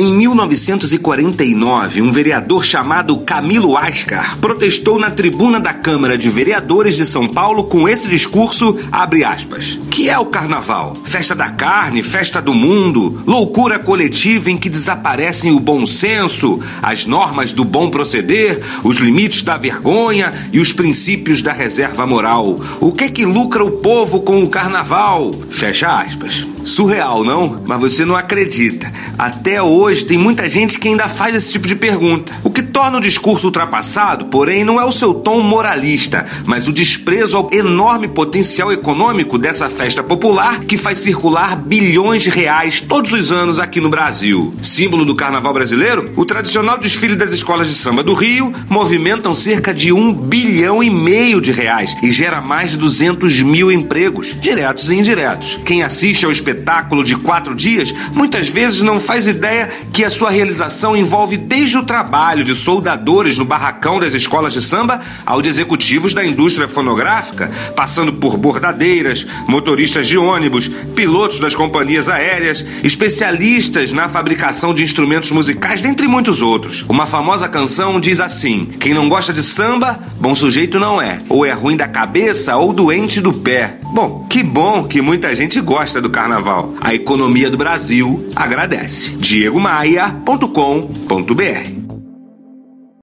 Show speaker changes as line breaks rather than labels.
Em 1949, um vereador chamado Camilo Ascar protestou na tribuna da Câmara de Vereadores de São Paulo com esse discurso, abre aspas, que é o carnaval? Festa da carne, festa do mundo, loucura coletiva em que desaparecem o bom senso, as normas do bom proceder, os limites da vergonha e os princípios da reserva moral. O que que lucra o povo com o carnaval? Fecha aspas. Surreal, não? Mas você não acredita. Até hoje tem muita gente que ainda faz esse tipo de pergunta. O que torna o discurso ultrapassado, porém, não é o seu tom moralista, mas o desprezo ao enorme potencial econômico dessa festa popular que faz circular bilhões de reais todos os anos aqui no Brasil. Símbolo do carnaval brasileiro, o tradicional desfile das escolas de samba do Rio movimentam cerca de um bilhão e meio de reais e gera mais de 200 mil empregos, diretos e indiretos. Quem assiste ao espetáculo de quatro dias, muitas vezes não faz ideia que a sua realização envolve desde o trabalho de soldadores no barracão das escolas de samba ao de executivos da indústria fonográfica, passando por bordadeiras, motoristas de ônibus, pilotos das companhias aéreas, especialistas na fabricação de instrumentos musicais, dentre muitos outros. Uma famosa canção diz assim: Quem não gosta de samba, bom sujeito não é, ou é ruim da cabeça ou doente do pé. Bom, que bom que muita gente gosta do carnaval. A economia do Brasil agradece. diegomaia.com.br